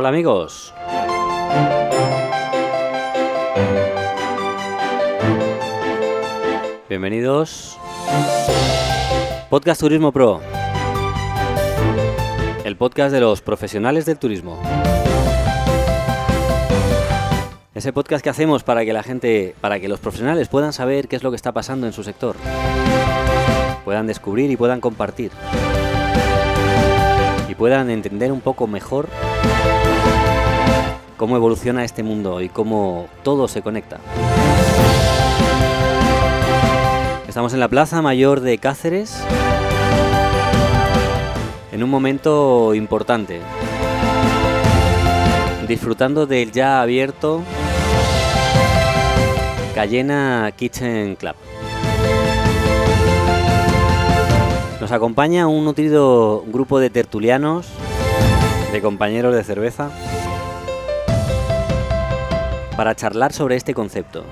Hola amigos. Bienvenidos. Podcast Turismo Pro. El podcast de los profesionales del turismo. Ese podcast que hacemos para que la gente, para que los profesionales puedan saber qué es lo que está pasando en su sector. Puedan descubrir y puedan compartir. Y puedan entender un poco mejor cómo evoluciona este mundo y cómo todo se conecta. Estamos en la Plaza Mayor de Cáceres en un momento importante, disfrutando del ya abierto Cayena Kitchen Club. Nos acompaña un nutrido grupo de tertulianos, de compañeros de cerveza, para charlar sobre este concepto.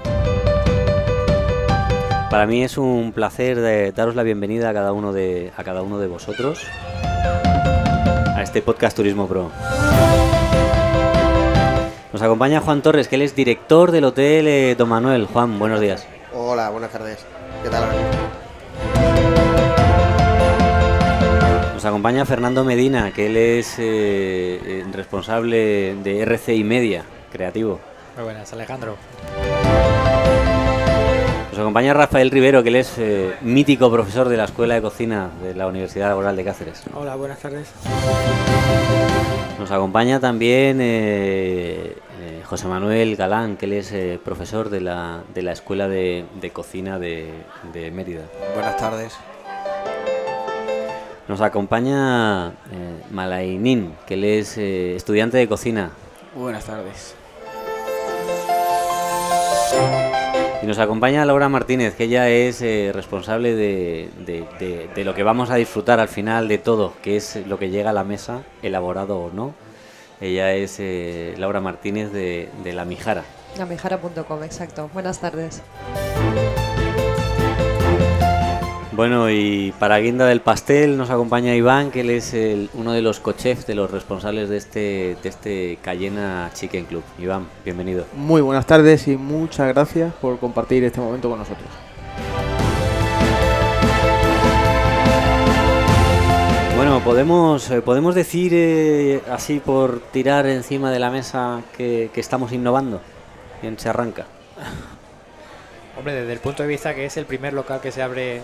Para mí es un placer de daros la bienvenida a cada uno de, a cada uno de vosotros a este podcast Turismo Pro. Nos acompaña Juan Torres, que él es director del Hotel eh, Don Manuel. Juan, buenos días. Hola, buenas tardes. ¿Qué tal? Nos acompaña Fernando Medina, que él es eh, eh, responsable de RCI Media, creativo. Muy buenas, Alejandro. Nos acompaña Rafael Rivero, que él es eh, mítico profesor de la Escuela de Cocina de la Universidad Laboral de Cáceres. Hola, buenas tardes. Nos acompaña también eh, eh, José Manuel Galán, que él es eh, profesor de la, de la Escuela de, de Cocina de, de Mérida. Buenas tardes. Nos acompaña eh, Malainin, que él es eh, estudiante de cocina. Buenas tardes. Y nos acompaña Laura Martínez, que ella es eh, responsable de, de- lo que vamos a disfrutar al final de todo, que es lo que llega a la mesa, elaborado o no. Ella es eh, Laura Martínez de, de La Mijara. Lamijara.com, exacto. Buenas tardes. Bueno, y para guinda del pastel nos acompaña Iván, que él es el- uno de los cochefs, de los responsables de este, de este Cayena Chicken Club. Iván, bienvenido. Muy buenas tardes y muchas gracias por compartir este momento con nosotros. Bueno, podemos, eh, podemos decir eh, así por tirar encima de la mesa que, que estamos innovando. Bien, se arranca. Hombre, desde el punto de vista que es el primer local que se abre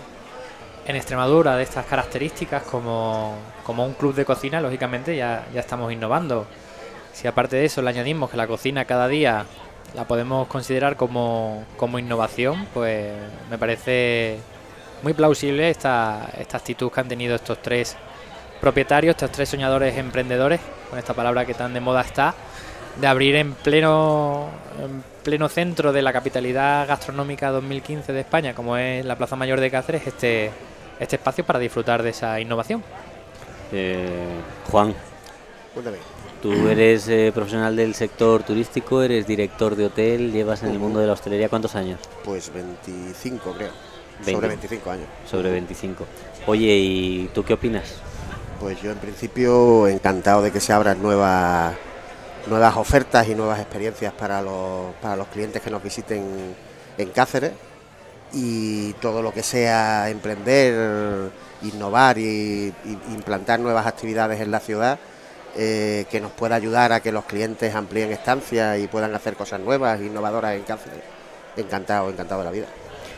en Extremadura de estas características como, como un club de cocina, lógicamente ya, ya estamos innovando. Si aparte de eso le añadimos que la cocina cada día la podemos considerar como, como innovación, pues me parece muy plausible esta, esta actitud que han tenido estos tres propietarios, estos tres soñadores emprendedores, con esta palabra que tan de moda está, de abrir en pleno, en pleno centro de la capitalidad gastronómica 2015 de España, como es la Plaza Mayor de Cáceres, este, este espacio para disfrutar de esa innovación. Eh, Juan, Cuéntame. tú eres eh, profesional del sector turístico, eres director de hotel, llevas en el mundo de la hostelería ¿cuántos años? Pues 25, creo. 20. Sobre 25 años. Sobre 25. Oye, ¿y tú qué opinas? Pues yo en principio encantado de que se abran nuevas nuevas ofertas y nuevas experiencias para los, para los clientes que nos visiten en Cáceres y todo lo que sea emprender, innovar y, implantar nuevas actividades en la ciudad eh, que nos pueda ayudar a que los clientes amplíen estancias y puedan hacer cosas nuevas, innovadoras en Cáceres. Encantado, encantado de la vida.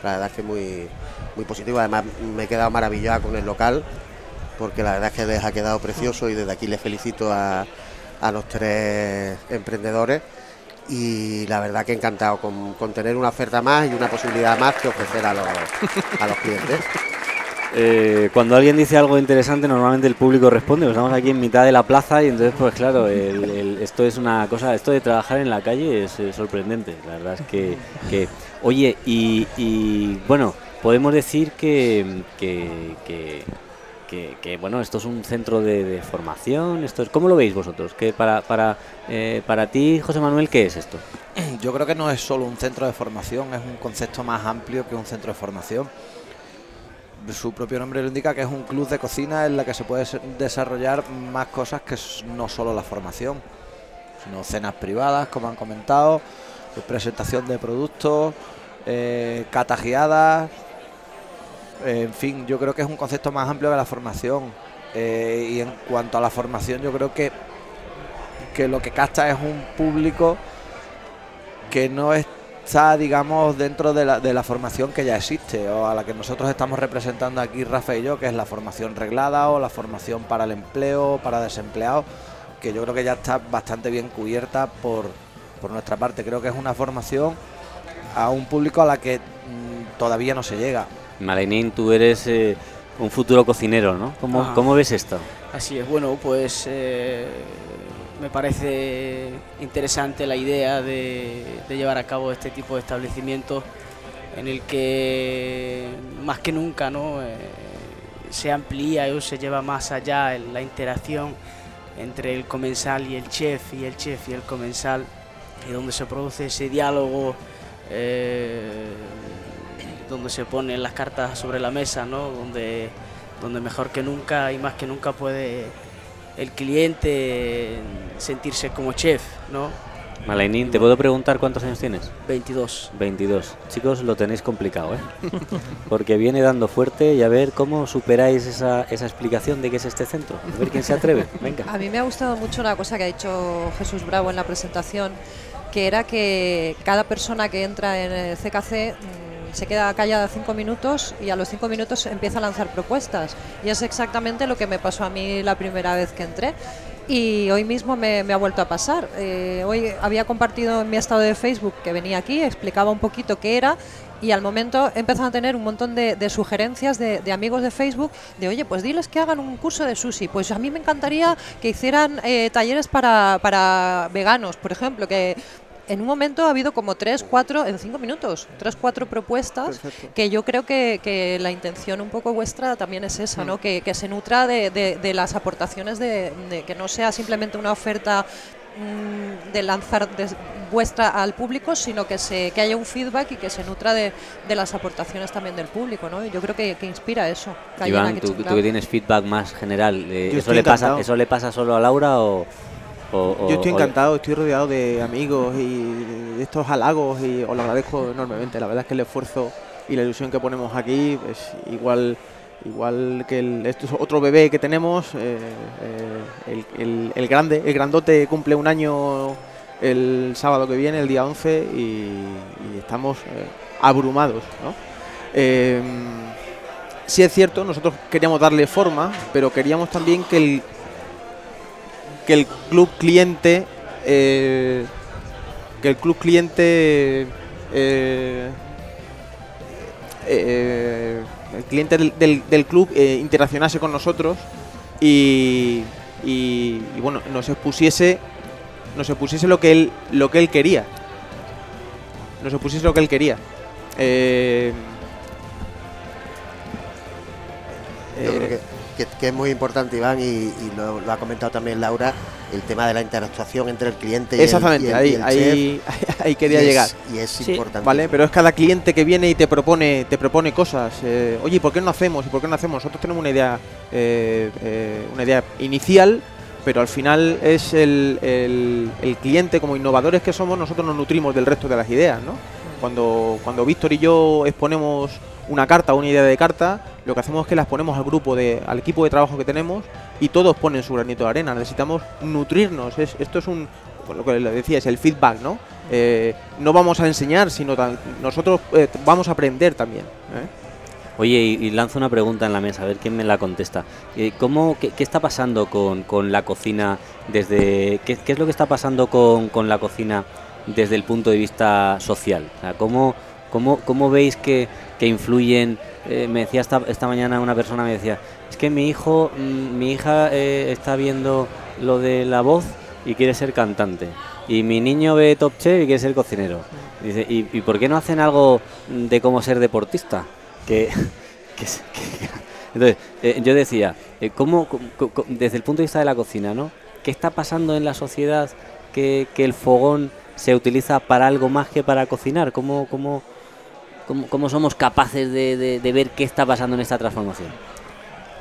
La verdad es que muy, muy positivo. Además me he quedado maravillado con el local porque la verdad es que les ha quedado precioso y desde aquí les felicito a, a los tres emprendedores y la verdad que encantado con, con tener una oferta más y una posibilidad más que ofrecer a los, a los clientes. Eh, cuando alguien dice algo interesante, normalmente el público responde. Pues Estamos aquí en mitad de la plaza y entonces, pues claro, esto es una cosa, esto de trabajar en la calle es, sorprendente. La verdad es que, que- oye, y, y, bueno, podemos decir que, que- que- que, bueno, esto es un centro de, formación. Esto es, ¿cómo lo veis vosotros? Que para, para, eh, para ti, José Manuel, ¿qué es esto? Yo creo que no es solo un centro de formación, es un concepto más amplio que un centro de formación. su propio nombre lo indica, que es un club de cocina en la que se puede desarrollar más cosas que no solo la formación, sino cenas privadas, como han comentado, presentación de productos, eh, catagiadas, en fin, yo creo que es un concepto más amplio que la formación. Eh, y en cuanto a la formación, yo creo que, que lo que capta es un público que no está, digamos, dentro de la, de la formación que ya existe o a la que nosotros estamos representando aquí, Rafa y yo, que es la formación reglada o la formación para el empleo, para desempleados, que yo creo que ya está bastante bien cubierta por, por nuestra parte. Creo que es una formación a un público a la que mm, todavía no se llega. Malenín, tú eres eh, un futuro cocinero, ¿no? ¿Cómo, ves esto? Así es, bueno, pues eh, me parece interesante la idea de, llevar a cabo este tipo de establecimientos en el que más que nunca ¿no? Eh, se amplía o se lleva más allá la interacción entre el comensal y el chef y el chef y el comensal y donde se produce ese diálogo donde se ponen las cartas sobre la mesa, ¿no? donde, donde mejor que nunca y más que nunca puede el cliente sentirse como chef. ¿no? Malainín, ¿te puedo preguntar cuántos años tienes? 22. 22. Chicos, lo tenéis complicado, ¿eh? Porque viene dando fuerte y a ver cómo superáis esa, esa explicación de qué es este centro. A ver quién se atreve. Venga. A mí me ha gustado mucho una cosa que ha dicho Jesús Bravo en la presentación, que era que cada persona que entra en el CKC se queda callada cinco minutos y a los cinco minutos empieza a lanzar propuestas. Y es exactamente lo que me pasó a mí la primera vez que entré. Y hoy mismo me, ha vuelto a pasar. Eh, hoy había compartido en mi estado de Facebook que venía aquí, explicaba un poquito qué era y al momento empezado a tener un montón de, sugerencias de, amigos de Facebook de, oye, pues diles que hagan un curso de sushi. Pues a mí me encantaría que hicieran eh, talleres para, para veganos, por ejemplo, que en un momento ha habido como tres, cuatro, en cinco minutos, tres, cuatro propuestas que yo creo que, la intención un poco vuestra también es esa, ¿no? Mm. Que, se nutra de, las aportaciones, de, que no sea simplemente una oferta mm, de lanzar vuestra al público, sino que se que haya un feedback y que se nutra de, las aportaciones también del público, ¿no? Y yo creo que, inspira eso. Iván, tú, que tienes feedback más general, eh, ¿eso, le pasa, ¿eso le pasa solo a Laura o...? Yo estoy encantado, estoy rodeado de amigos y de estos halagos y os lo agradezco enormemente. La verdad es que el esfuerzo y la ilusión que ponemos aquí es igual igual que el, esto es otro bebé que tenemos, eh, eh, el, grande, el grandote cumple un año el sábado que viene, el día 11, y, estamos eh, abrumados. ¿no? sí es cierto, nosotros queríamos darle forma, pero queríamos también que el, que el club cliente eh, que el club cliente eh, eh, el cliente del, club interaccionase con nosotros y, y, bueno nos expusiese nos expusiese lo que él lo que él quería. Nos expusiese lo que él quería. Que, es muy importante, Iván, y, lo, ha comentado también Laura, el tema de la interactuación entre el cliente y Exactamente, el, ahí, ahí, ahí, quería llegar. y es importante. Vale, pero es cada cliente que viene y te propone, te propone cosas. Eh, Oye, ¿por qué no hacemos? ¿Y por qué no hacemos? Nosotros tenemos una idea, eh, eh, una idea inicial, pero al final es el, el, el, cliente, como innovadores que somos, nosotros nos nutrimos del resto de las ideas, ¿no? Cuando, cuando Víctor y yo exponemos una carta o una idea de carta, lo que hacemos es que las ponemos al grupo, de, al equipo de trabajo que tenemos y todos ponen su granito de arena. Necesitamos nutrirnos. esto es un, lo que le decía, es el feedback, ¿no? Eh, no vamos a enseñar, sino nosotros eh, vamos a aprender también. ¿eh? Oye, y, lanzo una pregunta en la mesa, a ver quién me la contesta. ¿cómo, qué, está pasando con, la cocina desde... Qué, es lo que está pasando con, la cocina desde el punto de vista social? ¿cómo, cómo veis que, que influyen eh, me decía esta, esta mañana una persona, me decía, es que mi hijo, mm, mi hija eh, está viendo lo de la voz y quiere ser cantante. Y mi niño ve Top Chef y quiere ser cocinero. dice, ¿y, por qué no hacen algo de cómo ser deportista? Que, Entonces, eh, yo decía, ¿cómo, desde el punto de vista de la cocina, ¿no? ¿Qué está pasando en la sociedad que, que el fogón se utiliza para algo más que para cocinar? ¿Cómo, cómo, cómo, somos capaces de, ver qué está pasando en esta transformación?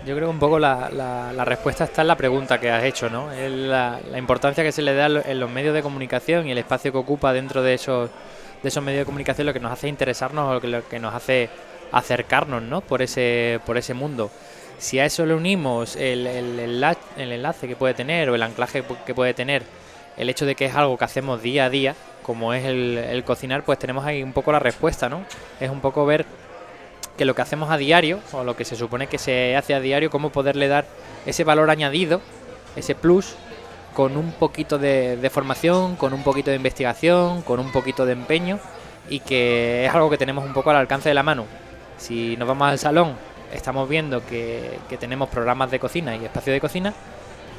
Yo creo que un poco la, la- la respuesta está en la pregunta que has hecho, ¿no? Es la, la importancia que se le da en los medios de comunicación y el espacio que ocupa dentro de esos, de esos medios de comunicación lo que nos hace interesarnos o lo que, nos hace acercarnos, ¿no? Por ese, por ese mundo. Si a eso le unimos el, el, enla- el enlace que puede tener o el anclaje que puede tener el hecho de que es algo que hacemos día a día, como es el, el cocinar, pues tenemos ahí un poco la respuesta, ¿no? Es un poco ver que lo que hacemos a diario, o lo que se supone que se hace a diario, cómo poderle dar ese valor añadido, ese plus, con un poquito de, formación, con un poquito de investigación, con un poquito de empeño, y que es algo que tenemos un poco al alcance de la mano. Si nos vamos al salón, estamos viendo que, que tenemos programas de cocina y espacio de cocina,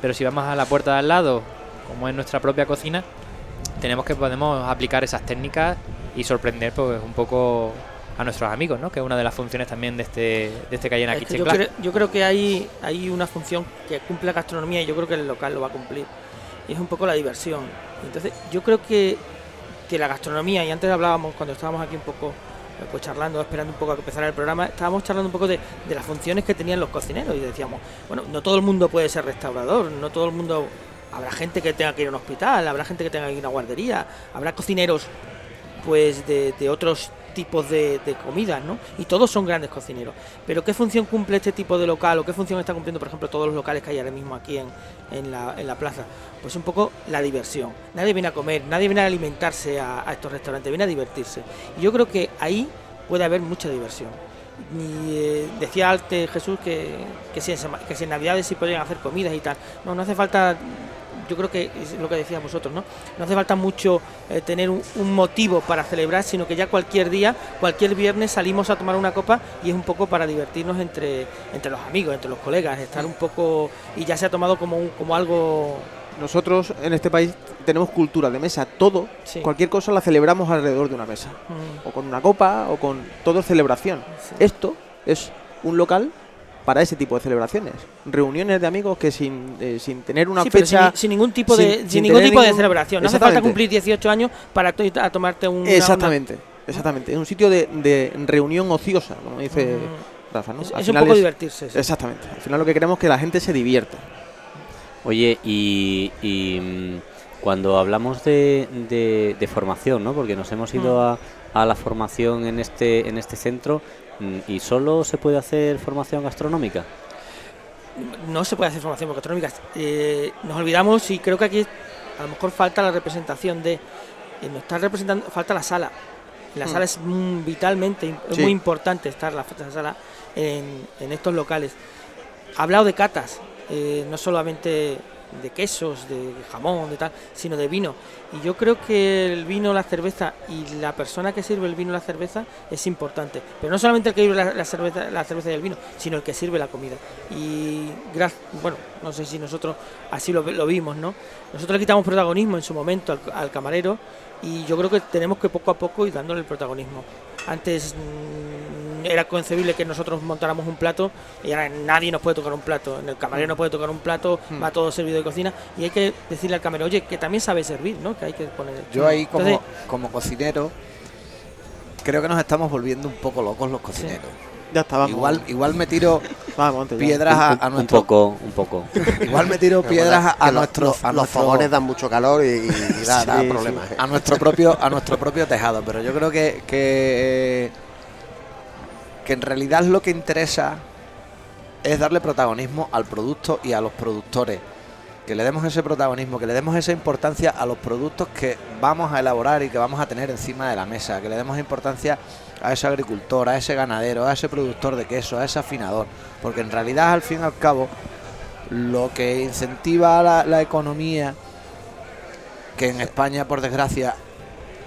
pero si vamos a la puerta de al lado, como es nuestra propia cocina, tenemos que podemos aplicar esas técnicas y sorprender pues un poco a nuestros amigos, ¿no? Que es una de las funciones también de este de este Cayena Es Kitchen yo, creo, yo creo que hay, hay una función que cumple la gastronomía y yo creo que el local lo va a cumplir. Y es un poco la diversión. Entonces, yo creo que, que la gastronomía, y antes hablábamos cuando estábamos aquí un poco eh, pues charlando, esperando un poco a que empezara el programa, estábamos charlando un poco de, de las funciones que tenían los cocineros y decíamos, bueno, no todo el mundo puede ser restaurador, no todo el mundo... Habrá gente que tenga que ir a un hospital, habrá gente que tenga que ir a una guardería, habrá cocineros pues de, otros tipos de, de comidas, ¿no? Y todos son grandes cocineros. Pero ¿qué función cumple este tipo de local o qué función está cumpliendo, por ejemplo, todos los locales que hay ahora mismo aquí en, en, la, en la plaza? Pues un poco la diversión. Nadie viene a comer, nadie viene a alimentarse a, estos restaurantes, viene a divertirse. Y yo creo que ahí puede haber mucha diversión. Eh, decía antes Jesús que, que, si en, que si en Navidades sí podrían hacer comidas y tal. No, no hace falta yo creo que es lo que decías vosotros, ¿no? No hace falta mucho eh, tener un, un motivo para celebrar, sino que ya cualquier día, cualquier viernes salimos a tomar una copa y es un poco para divertirnos entre, entre los amigos, entre los colegas, estar un poco y ya se ha tomado como, un- como algo Nosotros en este país tenemos cultura de mesa. Todo, Sí. cualquier cosa la celebramos alrededor de una mesa. mm, O con una copa, o con todo es celebración. sí. Esto es un local para ese tipo de celebraciones. Reuniones de amigos que sin, eh, sin tener una Sí, pero fecha... sin, sin ningún tipo de, sin- ningún tipo de celebración. No hace falta cumplir 18 años para to- a tomarte un. una- Exactamente, exactamente. Es un sitio de, de reunión ociosa, como dice Mm. Rafa, ¿no? Es, Al es un poco divertirse. sí. Exactamente. Al final lo que queremos es que la gente se divierta. Oye, y, y, mm, cuando hablamos de, de- de formación, ¿no? Porque nos hemos ido a, a la formación en este, en este centro mm, y solo se puede hacer formación gastronómica. no se puede hacer formación gastronómica. Eh, nos olvidamos y creo que aquí a lo mejor falta la representación de. eh, nos está representando, falta la sala. La Hmm. sala es mm, vitalmente, es Sí. muy importante estar la, la sala en, en estos locales. Ha hablado de catas, eh, no solamente de quesos, de jamón, de tal, sino de vino. Y yo creo que el vino, la cerveza y la persona que sirve el vino la cerveza es importante. Pero no solamente el que sirve la, cerveza, la cerveza y el vino, sino el que sirve la comida. Y bueno, no sé si nosotros así lo, lo vimos, ¿no? Nosotros le quitamos protagonismo en su momento al, al camarero y yo creo que tenemos que poco a poco ir dándole el protagonismo. Antes mm, era concebible que nosotros montáramos un plato y ahora nadie nos puede tocar un plato. En el camarero no puede tocar un plato, Mm. va todo servido de cocina y hay que decirle al camarero, oye, que también sabe servir, ¿no? Que hay que poner. Yo ahí como, Entonces, como cocinero creo que nos estamos volviendo un poco locos los cocineros. Ya está, vamos. Igual, igual me tiro vamos, piedras a, Un- a un, nuestro poco, un poco. igual me tiro piedras a, nuestro los, a los nuestro- fogones dan mucho calor y, y da, da Sí, problemas. ¿eh? a nuestro propio a nuestro propio tejado pero yo creo que que, que en realidad lo que interesa es darle protagonismo al producto y a los productores. Que le demos ese protagonismo que le demos esa importancia a los productos que vamos a elaborar y que vamos a tener encima de la mesa. Que le demos importancia a ese agricultor a ese ganadero a ese productor de queso a ese afinador. Porque en realidad al fin y al cabo lo que incentiva la, la economía que en España, por desgracia,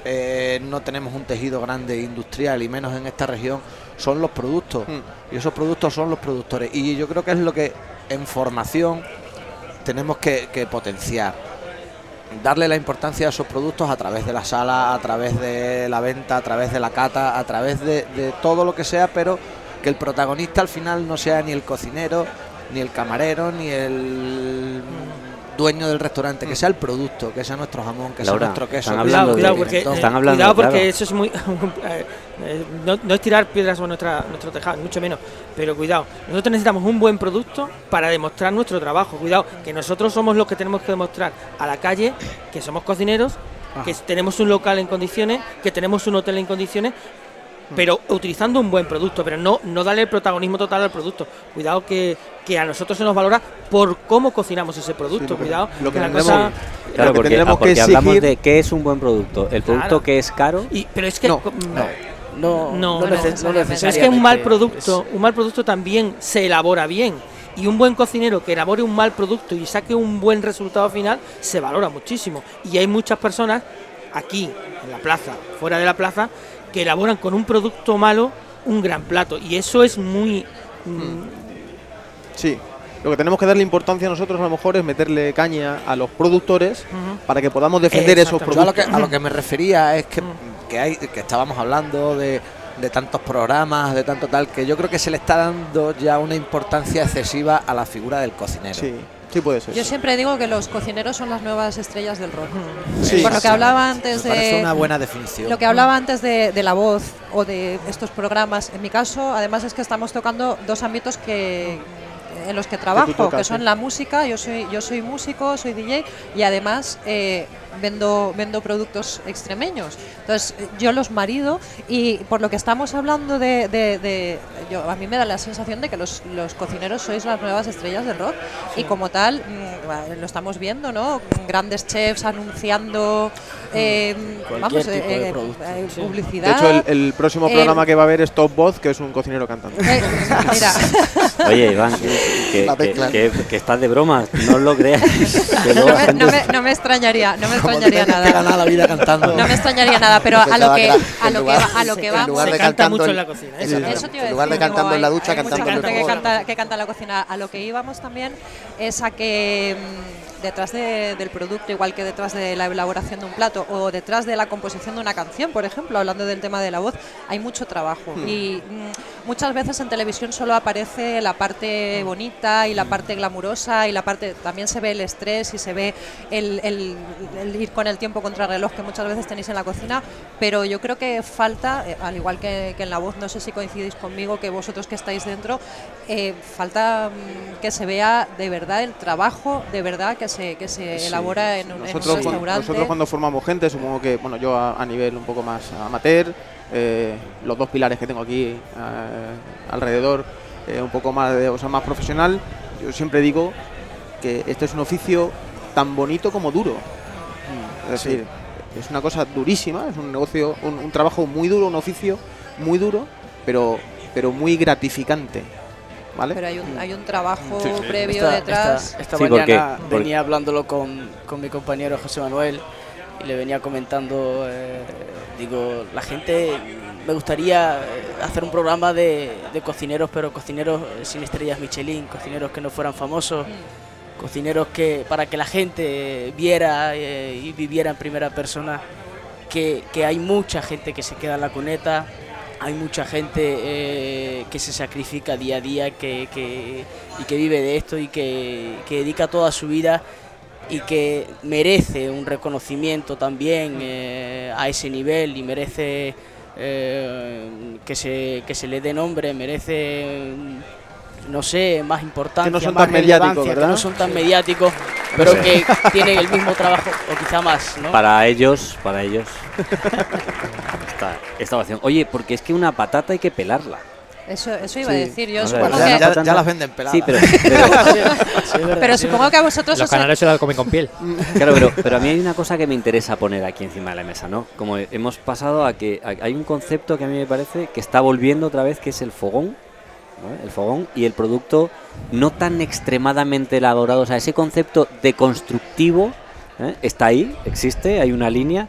eh, no tenemos un tejido grande industrial y menos en esta región, son los productos. Mm. Y esos productos son los productores. Y yo creo que es lo que en formación tenemos que, que potenciar. Darle la importancia a esos productos a través de la sala, a través de la venta, a través de la cata, a través de, de todo lo que sea, pero que el protagonista al final no sea ni el cocinero, ni el camarero, ni el dueño del restaurante, que sea el producto, que sea nuestro jamón, que Laura, sea nuestro queso. están hablando Cuidado, de- porque, están hablando, cuidado porque claro. eso es muy... eh, eh, no, no es tirar piedras sobre nuestra, nuestro tejado, mucho menos. Pero cuidado, nosotros necesitamos un buen producto para demostrar nuestro trabajo. Cuidado, que nosotros somos los que tenemos que demostrar a la calle que somos cocineros, que tenemos un local en condiciones, que tenemos un hotel en condiciones, pero utilizando un buen producto, pero no, no darle el protagonismo total al producto. Cuidado que, que a nosotros se nos valora por cómo cocinamos ese producto. porque Cuidado, lo que la tendremos- cosa... Claro, Lo que porque, tendremos ah, porque que hablamos de qué es un buen producto. El producto Claro. que es caro, Y, pero es que... No, No, No, no, no, neces- no Pero es que un mal producto, un mal producto también se elabora bien. Y un buen cocinero que elabore un mal producto y saque un buen resultado final se valora muchísimo. Y hay muchas personas aquí, en la plaza, fuera de la plaza, que elaboran con un producto malo un gran plato. Y eso es muy... mm, Sí. Lo que tenemos que darle importancia a nosotros a lo mejor es meterle caña a los productores para que podamos defender esos Exactamente. Yo a lo, productos. que, a lo que me refería es que, que, hay, que estábamos hablando de, de tantos programas, de tanto tal, que yo creo que se le está dando ya una importancia excesiva a la figura del cocinero. Sí, sí puede ser. Yo siempre digo que los cocineros son las nuevas estrellas del rock. Sí, Por lo que hablaba antes Me de una buena definición. lo que hablaba antes de, de la voz o de estos programas, en mi caso, además es que estamos tocando dos ámbitos que en los que trabajo, que, tocas, son sí. la música, yo soy yo soy músico, soy DJ y además eh, vendo vendo productos extremeños. Entonces yo los marido y por lo que estamos hablando de, de- de- yo a mí me da la sensación de que los, los cocineros sois las nuevas estrellas del rock y como tal mm, lo estamos viendo, ¿no? Grandes chefs anunciando eh, Cualquier vamos tipo eh, de eh, producto, eh, sí. De publicidad. hecho, el, el próximo Eh, programa que va a haber es Top Voz, que es un cocinero cantante. Eh, mira, Oye, Iván, que, que- La que- mezcla. que- que estás de bromas, no os lo luego no me, no me- no me extrañaría, no me Como extrañaría nada. ganar la vida cantando. No me extrañaría nada, pero a lo que a lo que a lo que en vamos. lugar se de canta cantando mucho en- la cocina. Eso te iba a En lugar de cantando en la ducha, cantando en que canta, que canta en la cocina. A lo que íbamos también es a que mm, detrás de- del producto, igual que detrás de la elaboración de un plato o detrás de la composición de una canción, por ejemplo, hablando del tema de la voz, hay mucho trabajo. Y mm, muchas veces en televisión solo aparece la parte bonita y la parte glamurosa y la parte también se ve el estrés y se ve el, el- el ir con el tiempo contra reloj que muchas veces tenéis en la cocina, pero yo creo que falta, eh, al igual que, que en la voz, no sé si coincidís conmigo, que vosotros que estáis dentro, eh, falta mm, que se vea de verdad el trabajo, de verdad que se, que se elabora en un, en un Nosotros, cuando, restaurante. nosotros cuando formamos gente, supongo que, bueno, yo a, a nivel un poco más amateur, eh, los dos pilares que tengo aquí eh, alrededor, eh, un poco más, de, o sea, más profesional, yo siempre digo que este es un oficio tan bonito como duro. Es decir, es una cosa durísima, es un negocio, un, un trabajo muy duro, un oficio muy duro, pero, pero muy gratificante. ¿Vale? pero hay un, hay un trabajo Sí, sí. previo Esta, detrás. esta- esta Sí, porque- mañana porque- venía hablándolo con, con mi compañero José Manuel y le venía comentando, eh, digo, la gente, me gustaría eh, hacer un programa de, de cocineros, pero cocineros eh, sin estrellas Michelin, cocineros que no fueran famosos, cocineros que para que la gente viera eh, y viviera en primera persona que, que hay mucha gente que se queda en la cuneta, hay mucha gente eh, que se sacrifica día a día que, que- y que vive de esto y que, que dedica toda su vida y que merece un reconocimiento también eh, a ese nivel y merece eh, que, se, que se le dé nombre, merece, no sé, más importancia, son más tan mediáticos, relevancia, que ¿verdad? no son tan mediáticos, pero Sí. que tienen el mismo trabajo o quizá más, ¿no? Para ellos, para ellos. esta, esta. Oye, porque es que una patata hay que pelarla. Eso, eso iba Sí. a decir. Yo ya, que, ya- ya las venden peladas. Sí, pero, pero- Sí, es verdad, pero supongo que a vosotros Los os, canales se la comen con piel. Claro, pero, pero a mí hay una cosa que me interesa poner aquí encima de la mesa, ¿no? Como hemos pasado a que a- hay un concepto que a mí me parece que está volviendo otra vez, que es el fogón, ¿vale? el fogón y el producto no tan extremadamente elaborado, o sea, ese concepto de constructivo ¿eh? está ahí, existe, hay una línea,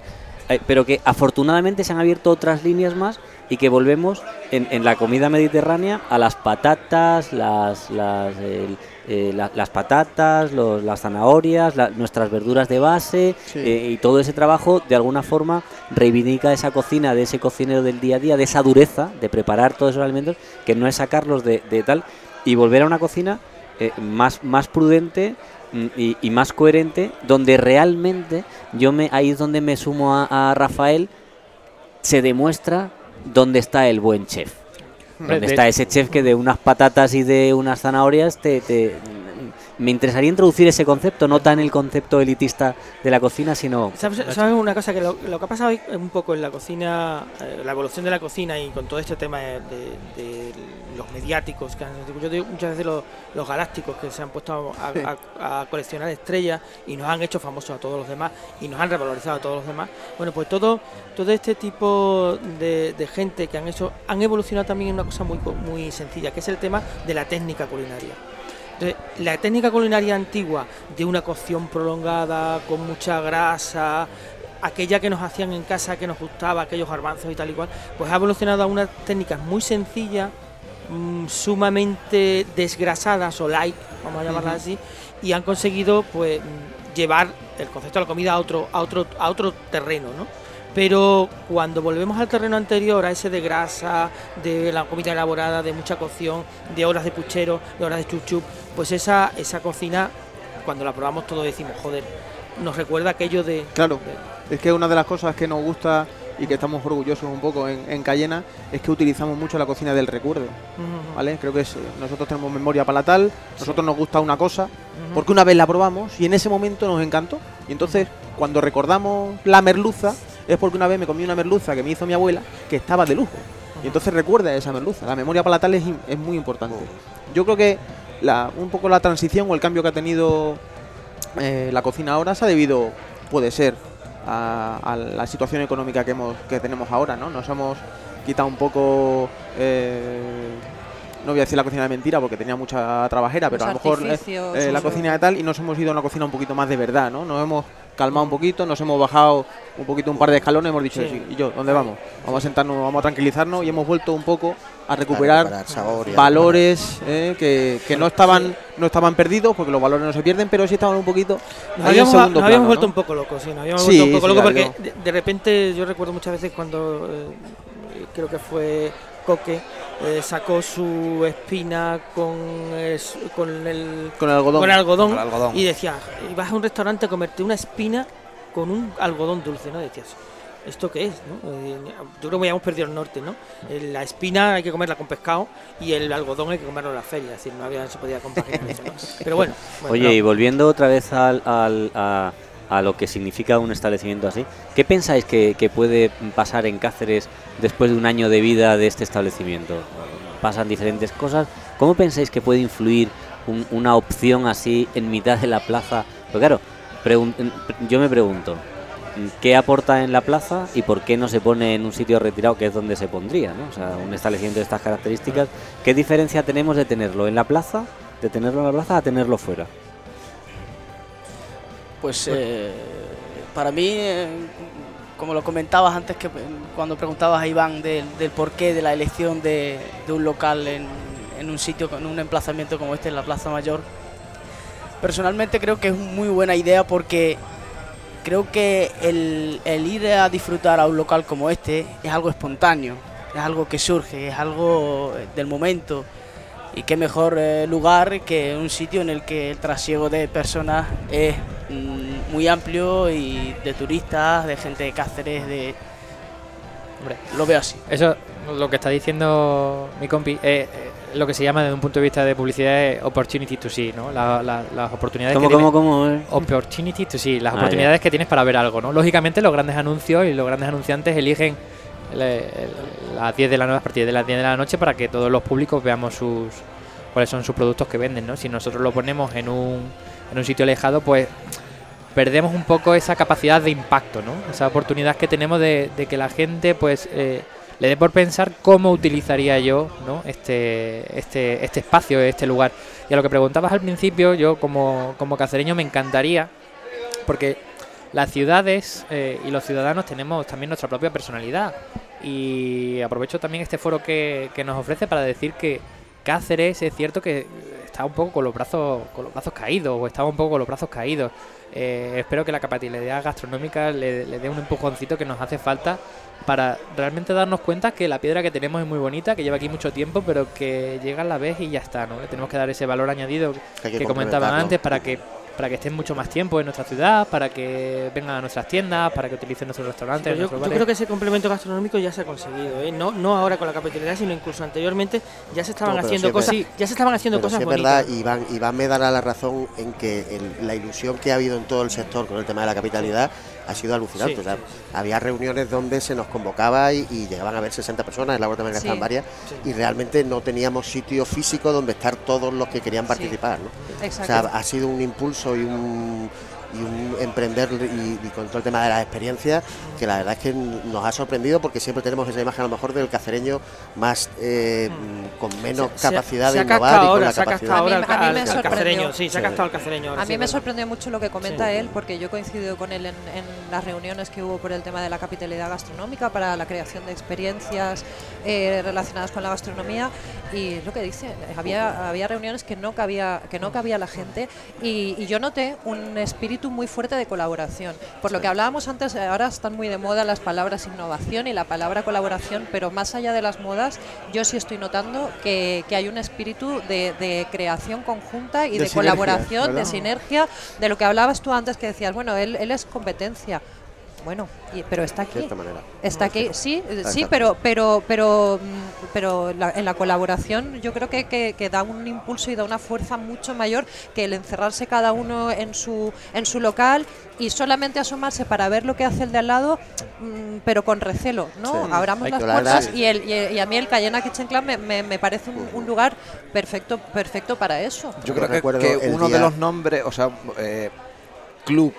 pero que afortunadamente se han abierto otras líneas más y que volvemos en, en la comida mediterránea a las patatas, las, las, el- eh, la- las patatas, los- las zanahorias, la- nuestras verduras de base Sí. eh, y todo ese trabajo de alguna forma reivindica esa cocina de ese cocinero del día a día, de esa dureza de preparar todos esos alimentos, que no es sacarlos de, de tal y volver a una cocina eh, más, más prudente y, y más coherente, donde realmente yo me ahí es donde me sumo a, a Rafael, se demuestra dónde está el buen chef. Hombre, Donde de- está ese chef que de unas patatas y de unas zanahorias te, te- me interesaría introducir ese concepto, no tan el concepto elitista de la cocina, sino ¿Sabes, sabes una cosa? Que lo, lo que ha pasado hoy un poco en la cocina, eh, la evolución de la cocina y con todo este tema de, de- de los mediáticos, que han- yo digo muchas veces los, los galácticos que se han puesto a, a- a coleccionar estrellas y nos han hecho famosos a todos los demás y nos han revalorizado a todos los demás. Bueno, pues todo, todo este tipo de, de gente que han hecho, han evolucionado también en una cosa muy, muy sencilla, que es el tema de la técnica culinaria. Entonces, la técnica culinaria antigua de una cocción prolongada, con mucha grasa, aquella que nos hacían en casa, que nos gustaba, aquellos garbanzos y tal y cual, pues ha evolucionado a unas técnicas muy sencillas, mm, sumamente desgrasadas o light, vamos a llamarlas así, y han conseguido pues llevar el concepto de la comida a otro, a otro, a otro terreno, ¿no? Pero cuando volvemos al terreno anterior, a ese de grasa, de la comida elaborada, de mucha cocción, de horas de puchero, de horas de chuchup, pues esa, esa cocina, cuando la probamos todos decimos, joder, nos recuerda aquello de... Claro, es que una de las cosas que nos gusta y que estamos orgullosos un poco en, en Cayena es que utilizamos mucho la cocina del recuerdo, ¿vale? Creo que es, nosotros tenemos memoria palatal, nosotros nos gusta una cosa, porque una vez la probamos y en ese momento nos encantó. Y entonces, cuando recordamos la merluza, es porque una vez me comí una merluza que me hizo mi abuela que estaba de lujo. Y entonces recuerda esa merluza. La memoria palatal es, es muy importante. Yo creo que la, un poco la transición o el cambio que ha tenido eh, la cocina ahora se ha debido, puede ser, a, a la situación económica que, hemos, que tenemos ahora, ¿no? Nos hemos quitado un poco... eh, no voy a decir la cocina de mentira porque tenía mucha trabajera, pero Los a lo mejor eh, eh, la cocina de tal y nos hemos ido a una cocina un poquito más de verdad, ¿no? Nos hemos calmado un poquito, nos hemos bajado un poquito un par de escalones, hemos dicho, Sí. "Sí, ¿y yo? ¿Dónde vamos? Vamos a sentarnos, vamos a tranquilizarnos y hemos vuelto un poco a recuperar, valores eh, que, que no estaban no estaban perdidos porque los valores no se pierden, pero sí estaban un poquito Nos ahí en habíamos, segundo nos habíamos plano, vuelto ¿no? un poco locos, sí, nos habíamos Sí, vuelto un poco sí, locos porque de, de repente yo recuerdo muchas veces cuando eh, creo que fue Coque eh, sacó su espina con, eh, con el con el algodón. con el algodón, Con el algodón. y decías, y vas a un restaurante a comerte una espina con un algodón dulce, ¿no? Decías, ¿esto qué es? no? Eh, yo creo que ya hemos perdido el norte, ¿no? Eh, La espina hay que comerla con pescado y el algodón hay que comerlo en la feria, es decir, no había, no se podía compaginar eso, ¿no? Pero bueno, bueno, Oye, no. y volviendo otra vez al, al- a, a lo que significa un establecimiento así, ¿qué pensáis que, que puede pasar en Cáceres después de un año de vida de este establecimiento? Pasan diferentes cosas. ¿Cómo pensáis que puede influir un- una opción así en mitad de la plaza? Pues claro, yo me pregunto, ¿qué aporta en la plaza y por qué no se pone en un sitio retirado que es donde se pondría? ¿no? O sea, un establecimiento de estas características, ¿qué diferencia tenemos de tenerlo en la plaza, de tenerlo en la plaza a tenerlo fuera? Pues eh, para mí, eh, como lo comentabas antes, que eh, cuando preguntabas a Iván del, del porqué de la elección de, de un local en, en un sitio, en un emplazamiento como este, en la Plaza Mayor, personalmente creo que es muy buena idea porque creo que el, el ir a disfrutar a un local como este es algo espontáneo, es algo que surge, es algo del momento. Y qué mejor eh, lugar que un sitio en el que el trasiego de personas es mm, muy amplio y de turistas, de gente de Cáceres, de... Hombre, Lo veo así. Eso, lo que está diciendo mi compi, es eh, lo que se llama desde un punto de vista de publicidad es opportunity to see, ¿no? La- la- las oportunidades ¿Cómo, que cómo, tienes- cómo? eh? Opportunity to see, las Ah, oportunidades que tienes para ver algo, ¿no? Lógicamente los grandes anuncios y los grandes anunciantes eligen el- el- las 10 de la noche a partir de las 10 de la noche para que todos los públicos veamos sus cuáles son sus productos que venden, ¿no? Si nosotros lo ponemos en un, en un sitio alejado, pues perdemos un poco esa capacidad de impacto, ¿no? Esa oportunidad que tenemos de, de que la gente, pues, eh, le dé por pensar cómo utilizaría yo, ¿no? Este, este, este espacio, este lugar. Y a lo que preguntabas al principio, yo como, como cacereño me encantaría, porque las ciudades eh, y los ciudadanos tenemos también nuestra propia personalidad. Y aprovecho también este foro que, que nos ofrece para decir que Cáceres es cierto que está un poco con los brazos con los brazos caídos o estaba un poco con los brazos caídos. Eh, espero que la capacidad gastronómica le, le dé un empujoncito que nos hace falta para realmente darnos cuenta que la piedra que tenemos es muy bonita, que lleva aquí mucho tiempo, pero que llega a la vez y ya está, ¿no? Le tenemos que dar ese valor añadido que que comentaban antes para que para que estén mucho más tiempo en nuestra ciudad, para que vengan a nuestras tiendas, para que utilicen nuestros restaurantes. Pero yo, nuestros yo creo que ese complemento gastronómico ya se ha conseguido, ¿eh? no, no ahora con la capitalidad, sino incluso anteriormente ya se estaban No, haciendo sí cosas, ya se estaban haciendo Pero cosas sí es bonitas. verdad, Iván, Iván me dará la razón en que el- la ilusión que ha habido en todo el sector con el tema de la capitalidad ha sido alucinante. Sí, o sea, sí, Había reuniones donde se nos convocaba y, y llegaban a ver 60 personas, en la también Sí. estaban varias, y realmente no teníamos sitio físico donde estar todos los que querían participar. ¿no? O Exacto. sea, ha sido un impulso y un, y un emprender y, y con todo el tema de las experiencias que la verdad es que nos ha sorprendido porque siempre tenemos esa imagen a lo mejor del cacereño más eh, con menos Se- capacidad se de innovar y con ahora, la se capacidad. ahora A mí- al- a mí me al- sorprendió. cacereño, sí, se ha Sí. cascado el cacereño. ahora, A sí, mí es me verdad. sorprendió mucho lo que comenta Sí. él, porque yo he coincidido con él en, en las reuniones que hubo por el tema de la capitalidad gastronómica para la creación de experiencias eh, relacionadas con la gastronomía y lo que dice, había, había reuniones que no cabía que no cabía la gente y, y yo noté un espíritu muy fuerte de colaboración. Por lo que hablábamos antes, ahora están muy de moda las palabras innovación y la palabra colaboración, pero más allá de las modas, yo sí estoy notando que, que hay un espíritu de, de creación conjunta y De colaboración, de sinergia, de lo que hablabas tú antes que decías, bueno, él, él es competencia. Bueno, y- pero está de aquí. esta manera. Está aquí, sí, sí, pero pero pero mm, pero la- en la colaboración yo creo que, que, que da un impulso y da una fuerza mucho mayor que el encerrarse cada uno en su en su local y solamente asomarse para ver lo que hace el de al lado, mm, pero con recelo, ¿no? Sí. Abramos las puertas y, el, y, y a mí el Cayena Kitchen Club me, me, me parece un, un lugar perfecto perfecto para eso. Yo Yo creo que, uno de los nombres, o sea, eh, club.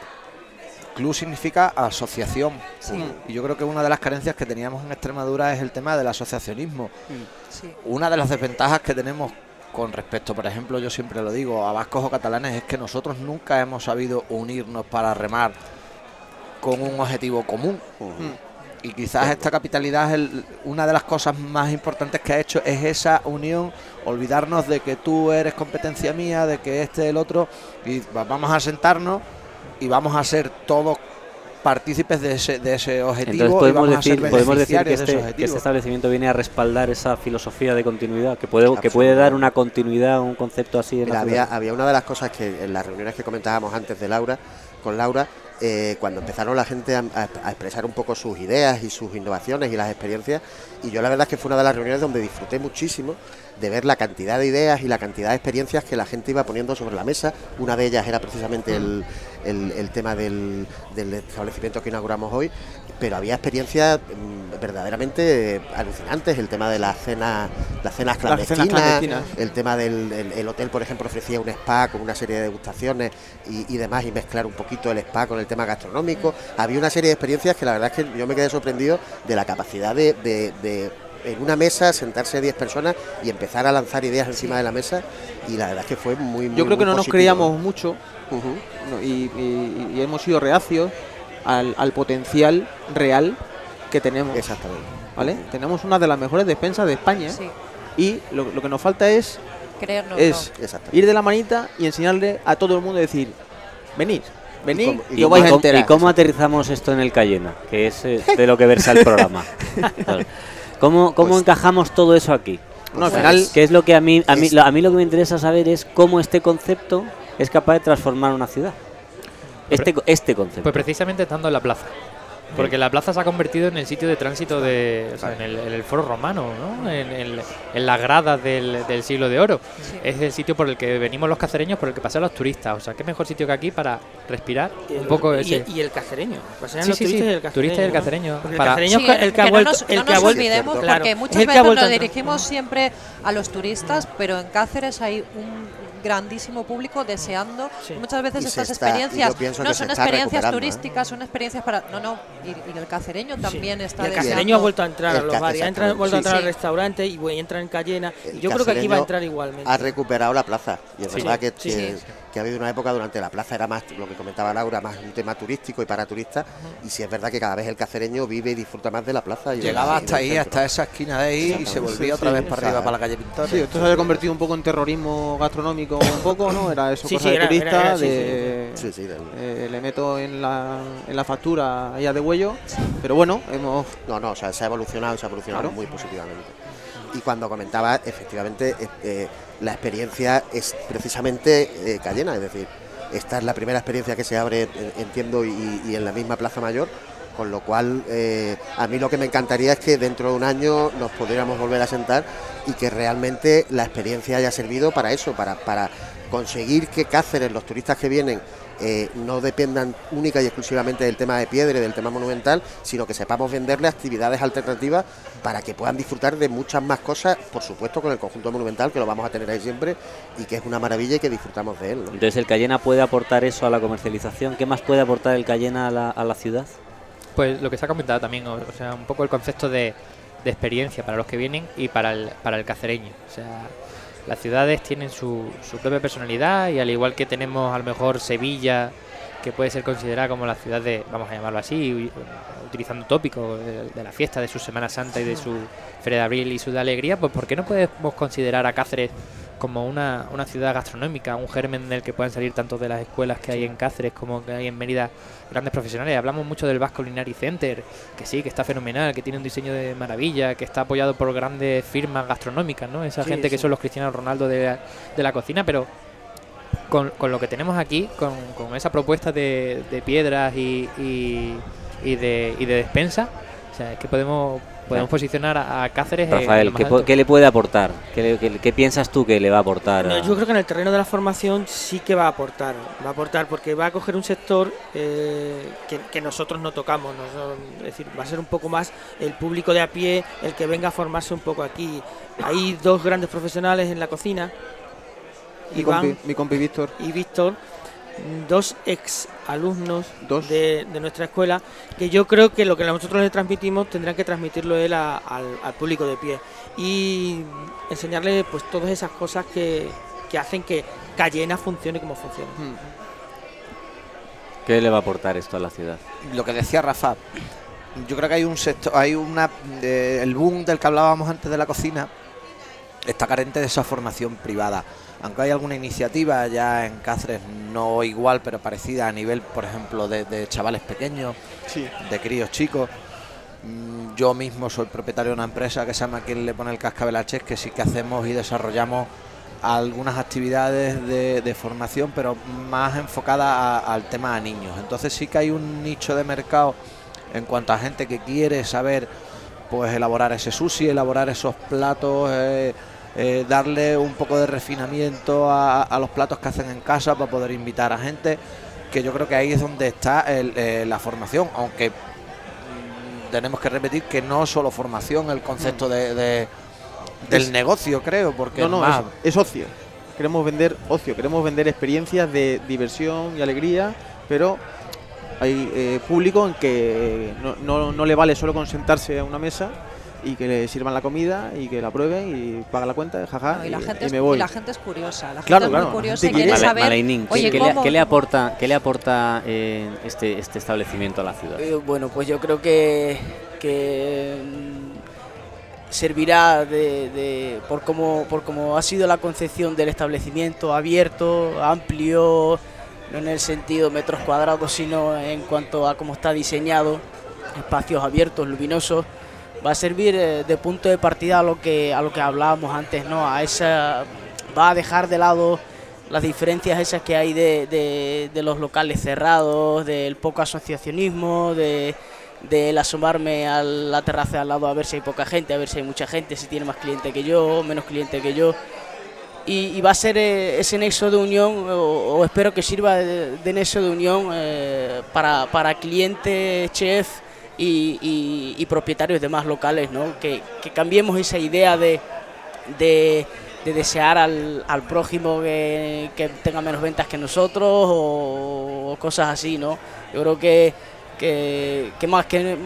Club significa asociación. Sí. Y yo creo que una de las carencias que teníamos en Extremadura es el tema del asociacionismo. Sí. Una de las desventajas que tenemos con respecto, por ejemplo, yo siempre lo digo, a vascos o catalanes, es que nosotros nunca hemos sabido unirnos para remar con un objetivo común. Y quizás esta capitalidad, es el- una de las cosas más importantes que ha hecho es esa unión, olvidarnos de que tú eres competencia mía, de que este el otro, y va- vamos a sentarnos y vamos a ser todos partícipes de ese, de ese objetivo. Entonces y podemos vamos a ser decir, podemos decir que de ese este, que objetivo. este establecimiento viene a respaldar esa filosofía de continuidad, que puede, que puede dar una continuidad a un concepto así en Mira, la había, había una de las cosas que en las reuniones que comentábamos antes de Laura, con Laura, eh, cuando empezaron la gente a, a- a expresar un poco sus ideas y sus innovaciones y las experiencias, y yo la verdad es que fue una de las reuniones donde disfruté muchísimo de ver la cantidad de ideas y la cantidad de experiencias que la gente iba poniendo sobre la mesa. Una de ellas era precisamente el, el- el tema del, del establecimiento que inauguramos hoy, pero había experiencias mm, verdaderamente alucinantes, el tema de las cenas, las cenas Las cenas clandestinas, clandestinas. el tema del el, el hotel, por ejemplo, ofrecía un spa con una serie de degustaciones y, y demás, y mezclar un poquito el spa con el tema gastronómico. Había una serie de experiencias que la verdad es que yo me quedé sorprendido de la capacidad de, de- de, en una mesa sentarse 10 personas y empezar a lanzar ideas encima de la mesa, y la verdad es que fue muy, muy Yo creo que no nos creíamos mucho y, y- y hemos sido reacios al, al potencial real que tenemos. Exactamente. ¿vale? Tenemos una de las mejores despensas de España Sí, y lo, lo que nos falta es, creernos. es ir de la manita y enseñarle a todo el mundo a decir, venid, venid y, y os cómo- vais a enterar. ¿Y cómo aterrizamos esto en el Cayena? Que es eh, de lo que versa el programa. ¿Cómo, cómo Pues- encajamos todo eso aquí? No, al final, Que es lo que a mí, a mí, Es- lo- a mí lo que me interesa saber es cómo este concepto es capaz de transformar una ciudad. Este, este concepto. Pues precisamente estando en la plaza. Porque la plaza se ha convertido en el sitio de tránsito de. o sea, en, el, en el foro romano, ¿no? En, el- en las gradas del, del siglo de oro. Sí. Es el sitio por el que venimos los cacereños, por el que pasan los turistas. O sea, qué mejor sitio que aquí para respirar el- un poco y, ese. y el cacereño. Serían Sí, los sí, turistas sí, y el cacereño. turistas y el ¿no? cacereño. Porque el Para- cacereño Sí, es el que ha no vuelto. nos, el no que ha nos vuelto olvidemos claro, porque es muchas el veces nos dirigimos siempre a los turistas, pero en Cáceres hay un grandísimo público deseando. Sí. Muchas veces Y estas está- experiencias no son experiencias ¿eh? turísticas, son experiencias para. No, no. Y, y el cacereño también está Y el deseando. cacereño ha vuelto a entrar a los bares, ha vuelto a Sí, entrar al restaurante y bueno, entra en Cayena. Y yo creo que aquí va a entrar igualmente. Ha recuperado la plaza. Y es Sí, verdad que, sí, que, sí. que ha habido una época durante la plaza, era más lo que comentaba Laura, más un tema turístico y para turistas. Y sí es verdad que cada vez el cacereño vive y disfruta más de la plaza. y Llegaba hasta ahí, hasta esa esquina de ahí y se volvía otra vez para arriba, para la calle Pintores. Sí, esto se había convertido un poco en terrorismo gastronómico un poco, ¿no? Era eso, Sí, cosa sí, de era- turista, era- era- sí, de... Sí, sí, del- eh, le meto en la, en la factura ahí a de huello, pero bueno, hemos... No, no, o sea, se ha evolucionado se ha evolucionado Claro. muy positivamente. Y cuando comentaba, efectivamente, eh, eh, la experiencia es precisamente eh, Cayena, es decir, esta es la primera experiencia que se abre, entiendo, y, y en la misma Plaza Mayor, con lo cual eh, a mí lo que me encantaría es que dentro de un año nos pudiéramos volver a sentar y que realmente la experiencia haya servido para eso, para, para conseguir que Cáceres, los turistas que vienen, eh, no dependan única y exclusivamente del tema de piedra y del tema monumental, sino que sepamos venderle actividades alternativas para que puedan disfrutar de muchas más cosas, por supuesto con el conjunto monumental, que lo vamos a tener ahí siempre y que es una maravilla y que disfrutamos de él. Entonces, ¿el Cayena puede aportar eso a la comercialización? ¿Qué más puede aportar el Cayena a la ciudad? Pues lo que se ha comentado también, o, o sea, un poco el concepto de, de experiencia para los que vienen y para el, para el cacereño. O sea, las ciudades tienen su, su propia personalidad y al igual que tenemos a lo mejor Sevilla, que puede ser considerada como la ciudad de, vamos a llamarlo así, utilizando tópicos de, de la fiesta, de su Semana Santa y de su Feria de Abril y su de Alegría, pues ¿por qué no podemos considerar a Cáceres como una, una ciudad gastronómica, un germen del que puedan salir tanto de las escuelas que hay en Cáceres como que hay en Mérida grandes profesionales. Hablamos mucho del Basque Culinary Center, que sí, que está fenomenal, que tiene un diseño de maravilla, que está apoyado por grandes firmas gastronómicas, ¿no? Esa Sí, gente que son los Cristiano Ronaldo de la, de la cocina, pero con, con lo que tenemos aquí, con, con esa propuesta de, de piedras y, y, y de, y de despensa, o sea, es que podemos, podemos posicionar a, Cáceres Rafael, ¿qué, qué le puede aportar? ¿Qué, le- qué- qué piensas tú que le va a aportar? No, a- yo creo que en el terreno de la formación sí que va a aportar, va a aportar porque va a coger un sector eh, que, que nosotros no tocamos, nosotros- es decir, va a ser un poco más el público de a pie el que venga a formarse un poco aquí. Hay dos grandes profesionales en la cocina, Mi Iván compi, mi compi Víctor, y Víctor, dos ex alumnos Dos. de, de nuestra escuela, que yo creo que lo que nosotros le transmitimos tendrán que transmitirlo él a- al, al público de pie y enseñarle pues todas esas cosas que, que hacen que Cayena funcione como funciona. ¿Qué le va a aportar esto a la ciudad? lo que decía Rafa, yo creo que hay un sector, hay una eh, el boom del que hablábamos antes de la cocina está carente de esa formación privada. Aunque hay alguna iniciativa ya en Cáceres, no igual, pero parecida a nivel, por ejemplo, de, de chavales pequeños, de críos chicos. Mm, Yo mismo soy propietario de una empresa que se llama Quien le pone el cascabel Ches, que sí que hacemos y desarrollamos algunas actividades de, de formación, pero más enfocada a- al tema a niños. Entonces sí que hay un nicho de mercado en cuanto a gente que quiere saber pues elaborar ese sushi, elaborar esos platos, eh, eh, darle un poco de refinamiento a, a los platos que hacen en casa para poder invitar a gente, que yo creo que ahí es donde está el- eh, la formación, aunque mm, tenemos que repetir que no solo formación, el concepto de, de- del Es- negocio, creo, porque no, no, es más, es, es ocio. Queremos vender ocio, queremos vender experiencias de diversión y alegría, pero hay eh, público en que no, no- no le vale solo con sentarse a una mesa y que le sirvan la comida y que la prueben y paga la cuenta, jaja, No, y, la gente y es, me voy. y la gente es curiosa, la gente Claro, es claro, muy curiosa y quiere saber. Malainín, ¿qué- Oye, ¿qué, le, ¿cómo? qué le aporta, qué le aporta eh, este, este establecimiento a la ciudad? Eh, bueno, pues yo creo que, que mm, servirá de, de- por cómo por cómo ha sido la concepción del establecimiento abierto, amplio, no en el sentido metros cuadrados, sino en cuanto a cómo está diseñado, espacios abiertos, luminosos. Va a servir eh, de punto de partida a lo que a lo que hablábamos antes, ¿no? A esa va a dejar de lado las diferencias esas que hay de, de- de los locales cerrados, del poco asociacionismo, de del asomarme a la terraza de al lado a ver si hay poca gente, a ver si hay mucha gente, si tiene más cliente que yo, menos cliente que yo. Y, y va a ser eh, ese nexo de unión, o, o espero que sirva de, de nexo de unión eh, para, para chef y, propietarios de más locales, ¿no? Que, cambiemos esa idea de, de de desear al, al prójimo que, que tenga menos ventas que nosotros o, cosas así, ¿no? Yo creo que, que, más que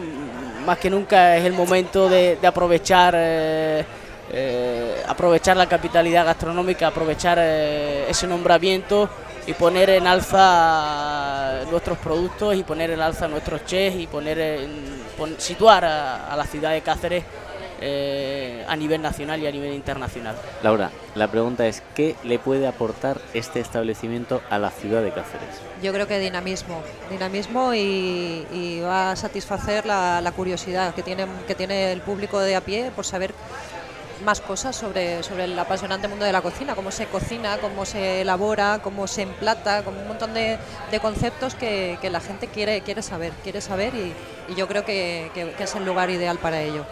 más que nunca es el momento de, de aprovechar eh, eh, aprovechar la capitalidad gastronómica, aprovechar eh, ese nombramiento y poner en alza nuestros productos y poner en alza nuestros chefs y poner en- pon- situar a, a la ciudad de Cáceres eh, a nivel nacional y a nivel internacional. Laura, la pregunta es, ¿qué le puede aportar este establecimiento a la ciudad de Cáceres? Yo creo que dinamismo, dinamismo y, y va a satisfacer la, la curiosidad que tiene, que tiene el público de a pie por saber más cosas sobre, sobre el apasionante mundo de la cocina, cómo se cocina, cómo se elabora, cómo se emplata, como un montón de, de conceptos que, que la gente quiere, quiere saber, quiere saber y, yo creo que- que es el lugar ideal para ello.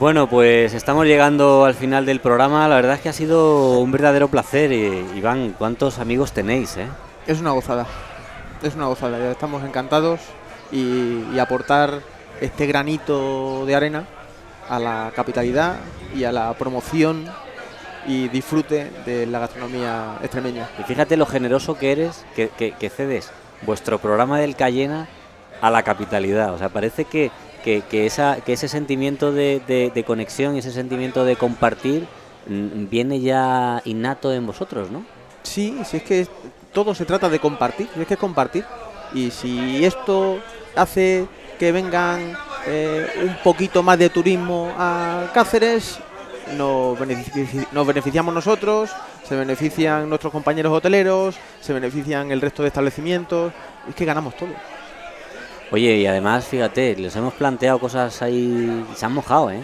Bueno, pues estamos llegando al final del programa. La verdad es que ha sido un verdadero placer. Iván, ¿cuántos amigos tenéis? Eh? Es una gozada. Es una gozada. ya Estamos encantados y, y aportar este granito de arena a la capitalidad y a la promoción y disfrute de la gastronomía extremeña. Y fíjate lo generoso que eres, que, que- que cedes vuestro programa del Cayena a la capitalidad. O sea, parece que, que, esa, que ese sentimiento de, conexión y ese sentimiento de compartir viene ya innato en vosotros, ¿no? Sí, si es que todo se trata de compartir, es que es compartir. Y si esto hace que vengan eh, un poquito más de turismo a Cáceres, nos, nos beneficiamos nosotros, se benefician nuestros compañeros hoteleros, se benefician el resto de establecimientos, es que ganamos todo. Oye, y además, fíjate, les hemos planteado cosas ahí. Se han mojado, ¿eh?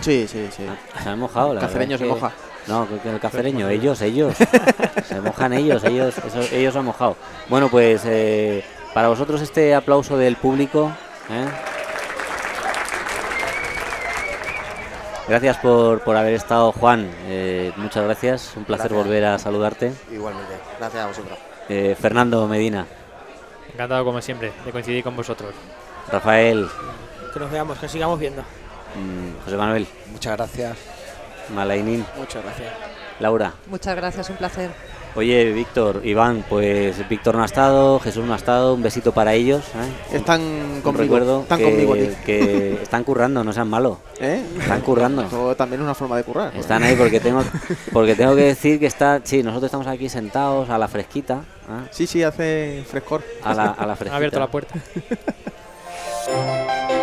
Sí, sí, sí. Se han mojado. la Cacereño se que- moja. No, que- que el cacereño, ellos, ellos. se mojan ellos, ellos, eso- ellos se han mojado. Bueno, pues eh, para vosotros este aplauso del público. ¿eh? Gracias por, por haber estado, Juan. eh, muchas gracias. Un placer Gracias. volver a saludarte. Igualmente. Gracias a vosotros. Eh, Fernando Medina, Encantado como siempre de coincidir con vosotros. Rafael, Que nos veamos, que sigamos viendo. mm, José Manuel, Muchas gracias. Malainín, Muchas gracias. Laura. Muchas gracias, un placer. Oye, Víctor, Iván, pues Víctor no ha estado, Jesús no ha estado, un besito para ellos. ¿eh? Están Un conmigo, recuerdo están que, conmigo aquí. que están currando, no sean malos. ¿Eh? Están currando. También es una forma de currar. Están ahí porque tengo, porque tengo que decir que está, sí, nosotros estamos aquí sentados a la fresquita, ¿eh? Sí, sí, hace frescor. a la, a la fresquita. abierto la puerta.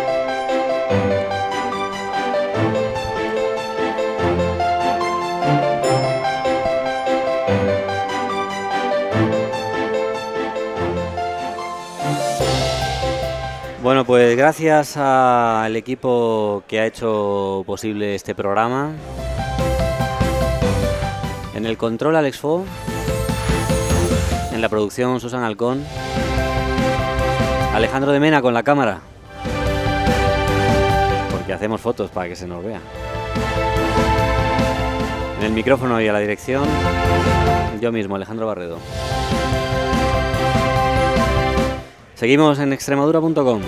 Bueno, pues gracias al equipo que ha hecho posible este programa. En el control Alex Fo. En la producción Susan Alcón. Alejandro de Mena con la cámara. Porque hacemos fotos para que se nos vea. En el micrófono y a la dirección, yo mismo, Alejandro Barredo. Seguimos en extremadura.com.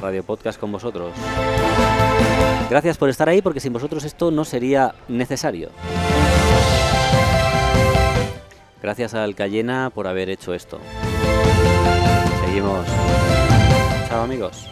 Radio Podcast con vosotros. Gracias por estar ahí porque sin vosotros esto no sería necesario. Gracias al Cayena por haber hecho esto. Seguimos. Chao amigos.